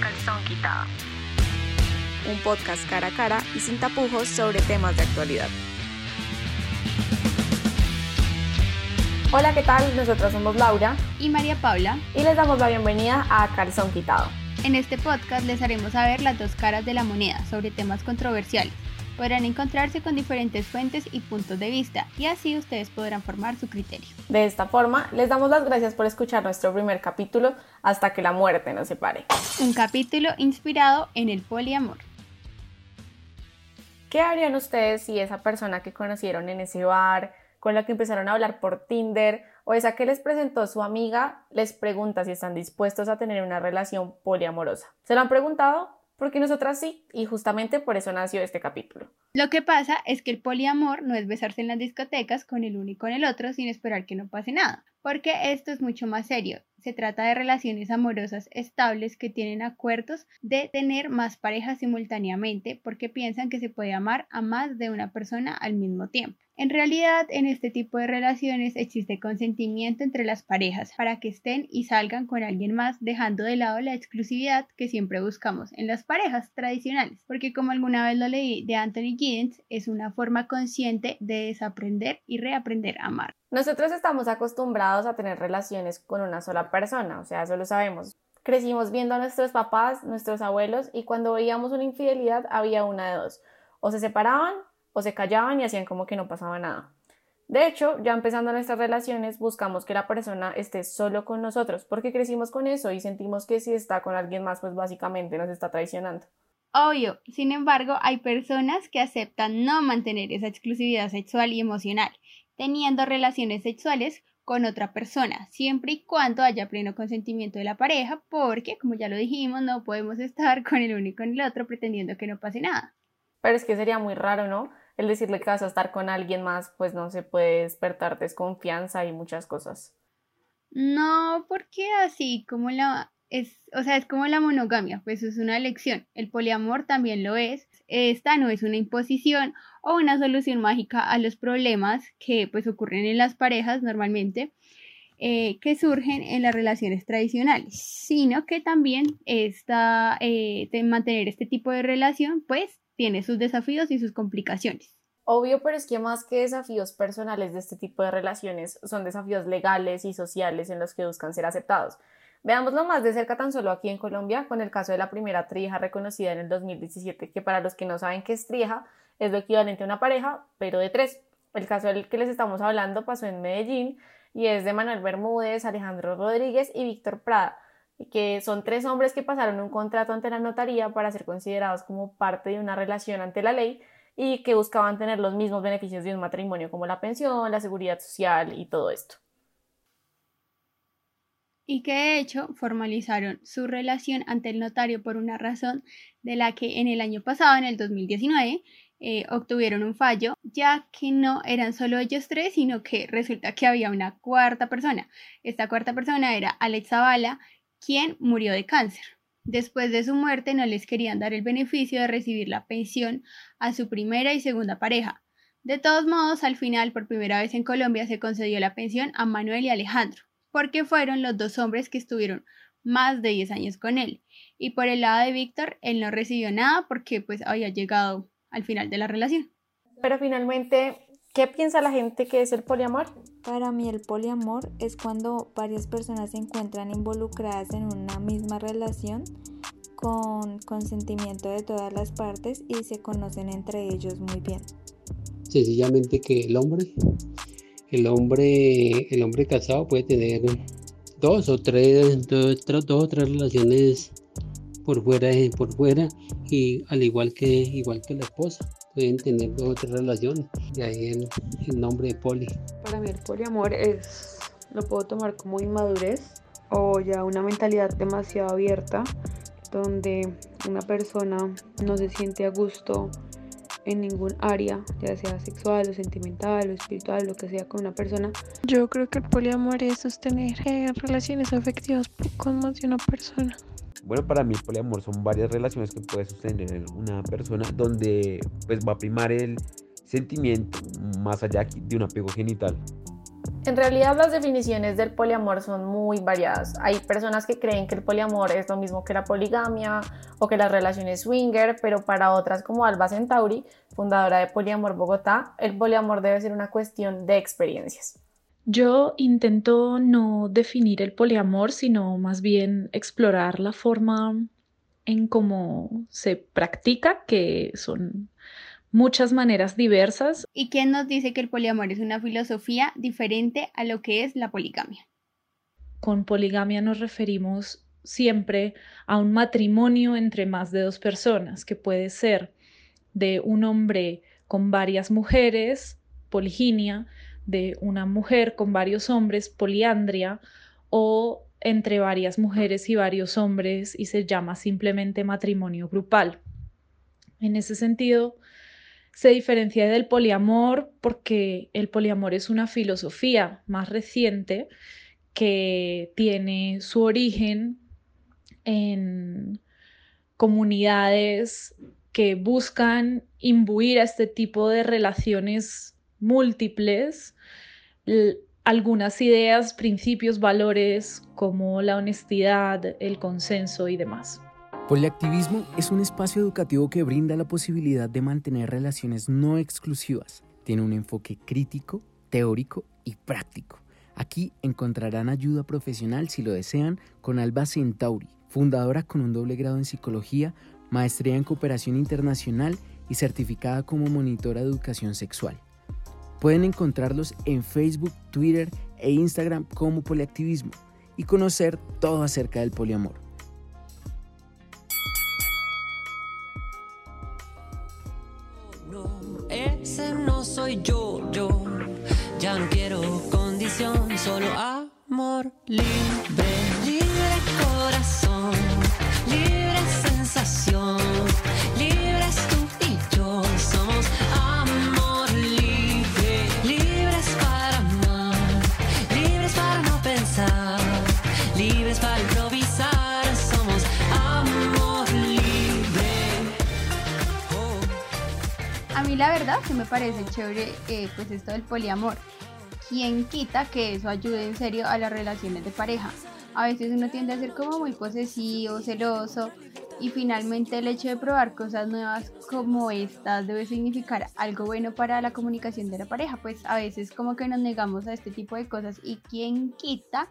calzón quitado. Un podcast cara a cara y sin tapujos sobre temas de actualidad. Hola, ¿qué tal? Nosotros somos Laura y María Paula y les damos la bienvenida a Calzón Quitado. En este podcast les haremos saber las dos caras de la moneda sobre temas controversiales podrán encontrarse con diferentes fuentes y puntos de vista y así ustedes podrán formar su criterio. De esta forma, les damos las gracias por escuchar nuestro primer capítulo hasta que la muerte nos separe. Un capítulo inspirado en el poliamor. ¿Qué harían ustedes si esa persona que conocieron en ese bar, con la que empezaron a hablar por Tinder o esa que les presentó su amiga, les pregunta si están dispuestos a tener una relación poliamorosa? ¿Se lo han preguntado? Porque nosotras sí, y justamente por eso nació este capítulo. Lo que pasa es que el poliamor no es besarse en las discotecas con el uno y con el otro sin esperar que no pase nada, porque esto es mucho más serio. Se trata de relaciones amorosas estables que tienen acuerdos de tener más parejas simultáneamente porque piensan que se puede amar a más de una persona al mismo tiempo. En realidad, en este tipo de relaciones existe consentimiento entre las parejas para que estén y salgan con alguien más, dejando de lado la exclusividad que siempre buscamos en las parejas tradicionales, porque como alguna vez lo leí de Anthony Giddens, es una forma consciente de desaprender y reaprender a amar. Nosotros estamos acostumbrados a tener relaciones con una sola persona, o sea, eso lo sabemos. Crecimos viendo a nuestros papás, nuestros abuelos, y cuando veíamos una infidelidad había una de dos. O se separaban o se callaban y hacían como que no pasaba nada. De hecho, ya empezando nuestras relaciones, buscamos que la persona esté solo con nosotros, porque crecimos con eso y sentimos que si está con alguien más, pues básicamente nos está traicionando. Obvio, sin embargo, hay personas que aceptan no mantener esa exclusividad sexual y emocional, teniendo relaciones sexuales con otra persona, siempre y cuando haya pleno consentimiento de la pareja, porque, como ya lo dijimos, no podemos estar con el uno y con el otro pretendiendo que no pase nada. Pero es que sería muy raro, ¿no? el decirle que vas a estar con alguien más, pues no se puede despertar desconfianza y muchas cosas. No, porque así como la es, o sea, es como la monogamia, pues es una elección. El poliamor también lo es. Esta no es una imposición o una solución mágica a los problemas que pues ocurren en las parejas normalmente. Eh, que surgen en las relaciones tradicionales, sino que también está eh, de mantener este tipo de relación, pues tiene sus desafíos y sus complicaciones. Obvio, pero es que más que desafíos personales de este tipo de relaciones, son desafíos legales y sociales en los que buscan ser aceptados. Veámoslo más de cerca tan solo aquí en Colombia con el caso de la primera trieja reconocida en el 2017, que para los que no saben qué es trieja, es lo equivalente a una pareja, pero de tres. El caso del que les estamos hablando pasó en Medellín y es de Manuel Bermúdez, Alejandro Rodríguez y Víctor Prada que son tres hombres que pasaron un contrato ante la notaría para ser considerados como parte de una relación ante la ley y que buscaban tener los mismos beneficios de un matrimonio como la pensión, la seguridad social y todo esto. Y que de hecho formalizaron su relación ante el notario por una razón de la que en el año pasado, en el 2019, eh, obtuvieron un fallo, ya que no eran solo ellos tres, sino que resulta que había una cuarta persona. Esta cuarta persona era Alex Zavala, quien murió de cáncer. Después de su muerte no les querían dar el beneficio de recibir la pensión a su primera y segunda pareja. De todos modos, al final, por primera vez en Colombia, se concedió la pensión a Manuel y Alejandro, porque fueron los dos hombres que estuvieron más de 10 años con él. Y por el lado de Víctor, él no recibió nada porque pues había llegado al final de la relación. Pero finalmente, ¿Qué piensa la gente que es el poliamor? Para mí el poliamor es cuando varias personas se encuentran involucradas en una misma relación con consentimiento de todas las partes y se conocen entre ellos muy bien. Sencillamente que el hombre, el hombre, el hombre casado puede tener dos o tres, dos, dos o tres relaciones por fuera, por fuera y al igual que igual que la esposa pueden tener dos o tres relaciones, de ahí el, el nombre de poli. Para mí el poliamor es, lo puedo tomar como inmadurez o ya una mentalidad demasiado abierta donde una persona no se siente a gusto en ningún área, ya sea sexual o sentimental o espiritual, lo que sea con una persona. Yo creo que el poliamor es sostener eh, relaciones afectivas con más de una persona. Bueno, para mí el poliamor son varias relaciones que puede sostener una persona donde pues va a primar el sentimiento más allá de un apego genital. En realidad las definiciones del poliamor son muy variadas. Hay personas que creen que el poliamor es lo mismo que la poligamia o que las relaciones swinger, pero para otras como Alba Centauri, fundadora de Poliamor Bogotá, el poliamor debe ser una cuestión de experiencias. Yo intento no definir el poliamor, sino más bien explorar la forma en cómo se practica, que son muchas maneras diversas. ¿Y quién nos dice que el poliamor es una filosofía diferente a lo que es la poligamia? Con poligamia nos referimos siempre a un matrimonio entre más de dos personas, que puede ser de un hombre con varias mujeres, poliginia, de una mujer con varios hombres, poliandria, o entre varias mujeres y varios hombres y se llama simplemente matrimonio grupal. En ese sentido, se diferencia del poliamor porque el poliamor es una filosofía más reciente que tiene su origen en comunidades que buscan imbuir a este tipo de relaciones múltiples algunas ideas, principios, valores como la honestidad, el consenso y demás. Poliactivismo es un espacio educativo que brinda la posibilidad de mantener relaciones no exclusivas. Tiene un enfoque crítico, teórico y práctico. Aquí encontrarán ayuda profesional si lo desean con Alba Centauri, fundadora con un doble grado en psicología, maestría en cooperación internacional y certificada como monitora de educación sexual. Pueden encontrarlos en Facebook, Twitter e Instagram como Poliactivismo y conocer todo acerca del poliamor. Yo, yo. Ya no quiero condición, solo amor libre A mí la verdad que me parece chévere eh, pues esto del poliamor. ¿Quién quita que eso ayude en serio a las relaciones de pareja? A veces uno tiende a ser como muy posesivo, celoso y finalmente el hecho de probar cosas nuevas como estas debe significar algo bueno para la comunicación de la pareja. Pues a veces como que nos negamos a este tipo de cosas y quién quita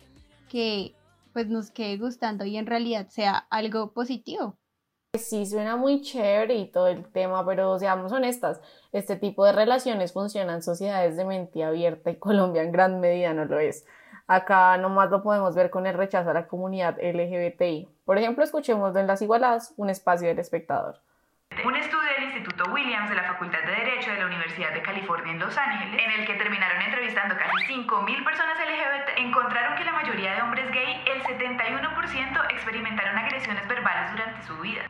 que pues nos quede gustando y en realidad sea algo positivo. Sí, suena muy chévere y todo el tema, pero seamos honestas, este tipo de relaciones funcionan en sociedades de mente abierta y Colombia en gran medida no lo es. Acá nomás lo podemos ver con el rechazo a la comunidad LGBTI. Por ejemplo, escuchemos en Las Igualadas, un espacio del espectador. Un estudio del Instituto Williams de la Facultad de Derecho de la Universidad de California en Los Ángeles, en el que terminaron entrevistando casi 5.000 personas LGBT, encontraron que la mayoría de hombres gay, el 71%, experimentaron agresiones verbales durante su vida.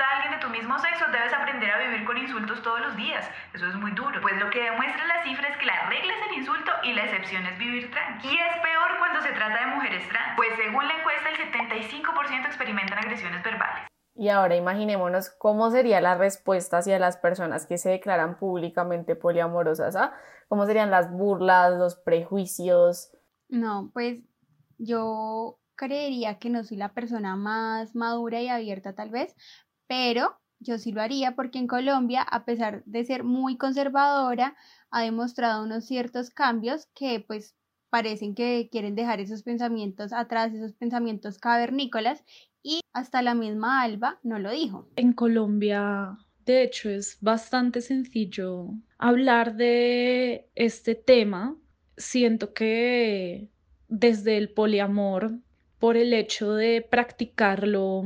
Gusta alguien de tu mismo sexo, debes aprender a vivir con insultos todos los días. Eso es muy duro. Pues lo que demuestra la cifra es que la regla es el insulto y la excepción es vivir trans. Y es peor cuando se trata de mujeres trans, pues según la encuesta, el 75% experimentan agresiones verbales. Y ahora imaginémonos cómo sería la respuesta hacia las personas que se declaran públicamente poliamorosas, ¿ah? ¿Cómo serían las burlas, los prejuicios? No, pues yo creería que no soy la persona más madura y abierta tal vez, pero yo sí lo haría porque en Colombia, a pesar de ser muy conservadora, ha demostrado unos ciertos cambios que pues parecen que quieren dejar esos pensamientos atrás, esos pensamientos cavernícolas y hasta la misma Alba no lo dijo. En Colombia, de hecho, es bastante sencillo hablar de este tema. Siento que desde el poliamor, por el hecho de practicarlo,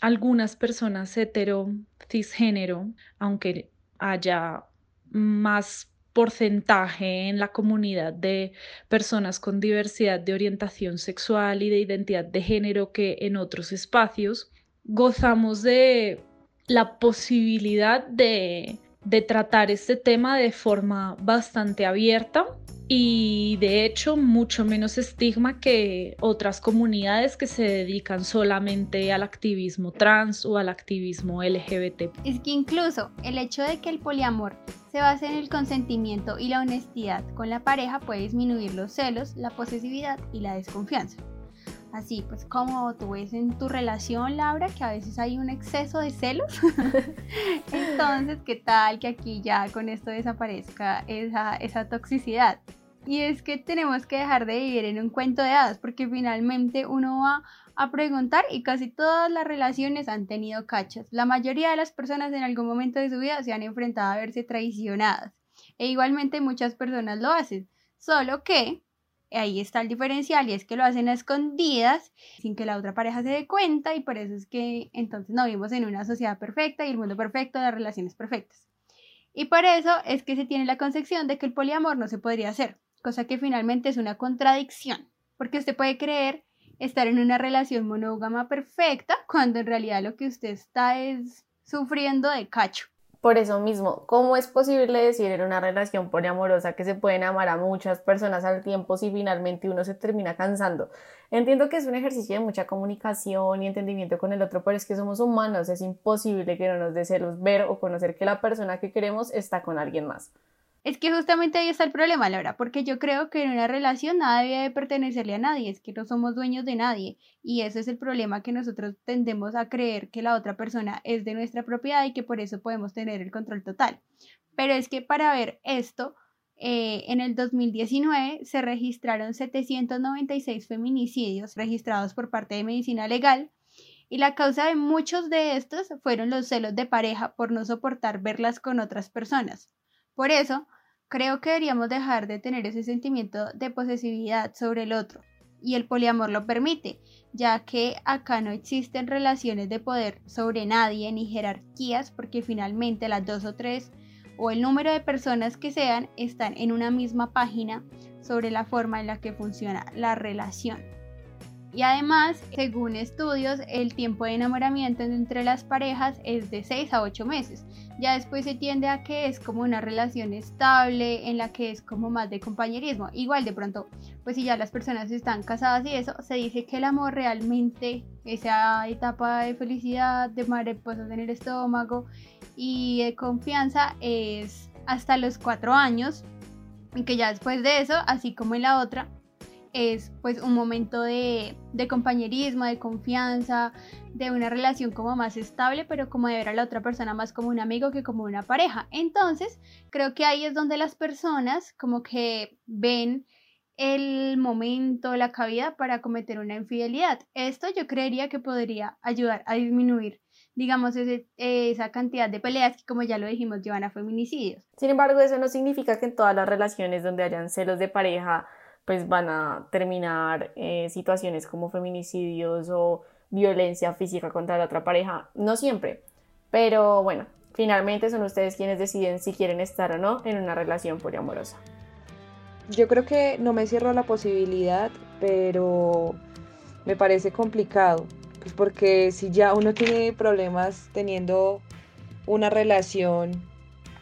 algunas personas hetero, cisgénero, aunque haya más porcentaje en la comunidad de personas con diversidad de orientación sexual y de identidad de género que en otros espacios, gozamos de la posibilidad de de tratar este tema de forma bastante abierta y de hecho mucho menos estigma que otras comunidades que se dedican solamente al activismo trans o al activismo LGBT. Es que incluso el hecho de que el poliamor se base en el consentimiento y la honestidad con la pareja puede disminuir los celos, la posesividad y la desconfianza. Así, pues como tú ves en tu relación, Laura, que a veces hay un exceso de celos. Entonces, ¿qué tal que aquí ya con esto desaparezca esa, esa toxicidad? Y es que tenemos que dejar de vivir en un cuento de hadas, porque finalmente uno va a preguntar y casi todas las relaciones han tenido cachas. La mayoría de las personas en algún momento de su vida se han enfrentado a verse traicionadas. E igualmente muchas personas lo hacen. Solo que ahí está el diferencial y es que lo hacen a escondidas sin que la otra pareja se dé cuenta y por eso es que entonces no vivimos en una sociedad perfecta y el mundo perfecto, las relaciones perfectas. Y por eso es que se tiene la concepción de que el poliamor no se podría hacer, cosa que finalmente es una contradicción, porque usted puede creer estar en una relación monógama perfecta cuando en realidad lo que usted está es sufriendo de cacho. Por eso mismo, ¿cómo es posible decir en una relación poliamorosa que se pueden amar a muchas personas al tiempo si finalmente uno se termina cansando? Entiendo que es un ejercicio de mucha comunicación y entendimiento con el otro, pero es que somos humanos, es imposible que no nos dé ver o conocer que la persona que queremos está con alguien más. Es que justamente ahí está el problema, Laura, porque yo creo que en una relación nada debe de pertenecerle a nadie, es que no somos dueños de nadie y ese es el problema que nosotros tendemos a creer que la otra persona es de nuestra propiedad y que por eso podemos tener el control total. Pero es que para ver esto, eh, en el 2019 se registraron 796 feminicidios registrados por parte de medicina legal y la causa de muchos de estos fueron los celos de pareja por no soportar verlas con otras personas. Por eso, Creo que deberíamos dejar de tener ese sentimiento de posesividad sobre el otro. Y el poliamor lo permite, ya que acá no existen relaciones de poder sobre nadie ni jerarquías, porque finalmente las dos o tres o el número de personas que sean están en una misma página sobre la forma en la que funciona la relación. Y además, según estudios, el tiempo de enamoramiento entre las parejas es de 6 a 8 meses. Ya después se tiende a que es como una relación estable en la que es como más de compañerismo. Igual de pronto, pues si ya las personas están casadas y eso, se dice que el amor realmente, esa etapa de felicidad, de mariposas en el estómago y de confianza es hasta los 4 años. Y que ya después de eso, así como en la otra, es pues un momento de, compañerismo, de confianza, de una relación como más estable, pero como de ver a la otra persona más como un amigo que como una pareja. Entonces, creo que ahí es donde las personas como que ven el momento, la cabida para cometer una infidelidad. Esto yo creería que podría ayudar a disminuir digamos, esa cantidad de peleas que, como ya lo dijimos, llevan a feminicidios. Sin embargo, eso no significa que en todas las relaciones donde hayan celos de pareja pues van a terminar eh, situaciones como feminicidios o violencia física contra la otra pareja. No siempre, pero bueno, finalmente son ustedes quienes deciden si quieren estar o no en una relación poliamorosa. Yo creo que no me cierro la posibilidad, pero me parece complicado, pues porque si ya uno tiene problemas teniendo una relación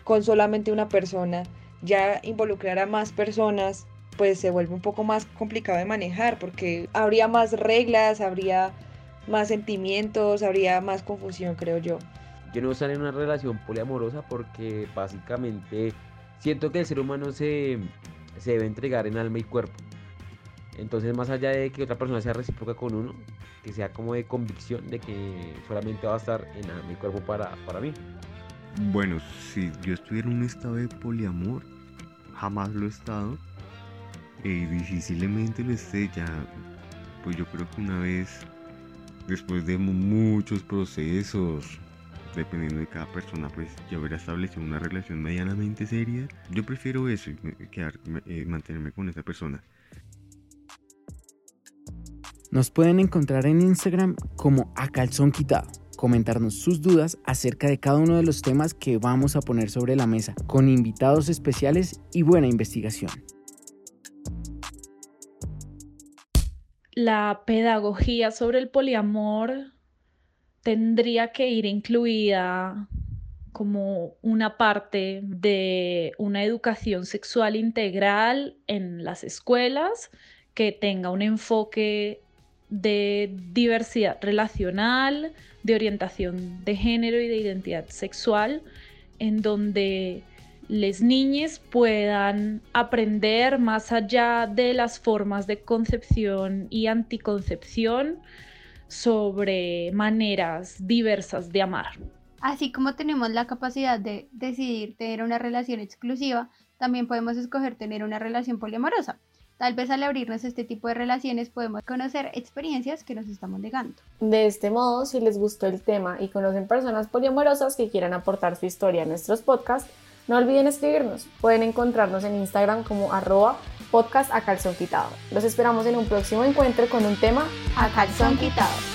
con solamente una persona, ya involucrar a más personas pues se vuelve un poco más complicado de manejar porque habría más reglas, habría más sentimientos, habría más confusión, creo yo. Yo no estar en una relación poliamorosa porque básicamente siento que el ser humano se, se debe entregar en alma y cuerpo. Entonces, más allá de que otra persona sea recíproca con uno, que sea como de convicción de que solamente va a estar en alma y cuerpo para, para mí. Bueno, si yo estuviera en un estado de poliamor, jamás lo he estado, y difícilmente lo esté ya, pues yo creo que una vez, después de muchos procesos, dependiendo de cada persona, pues ya haber establecido una relación medianamente seria, yo prefiero eso y eh, mantenerme con esa persona. Nos pueden encontrar en Instagram como a calzón quitado comentarnos sus dudas acerca de cada uno de los temas que vamos a poner sobre la mesa, con invitados especiales y buena investigación. La pedagogía sobre el poliamor tendría que ir incluida como una parte de una educación sexual integral en las escuelas que tenga un enfoque de diversidad relacional, de orientación de género y de identidad sexual, en donde las niñas puedan aprender más allá de las formas de concepción y anticoncepción sobre maneras diversas de amar. Así como tenemos la capacidad de decidir tener una relación exclusiva, también podemos escoger tener una relación poliamorosa. Tal vez al abrirnos a este tipo de relaciones podemos conocer experiencias que nos estamos negando. De este modo, si les gustó el tema y conocen personas poliamorosas que quieran aportar su historia a nuestros podcasts, no olviden escribirnos. Pueden encontrarnos en Instagram como arroba podcast a quitado. Los esperamos en un próximo encuentro con un tema a calzón quitado.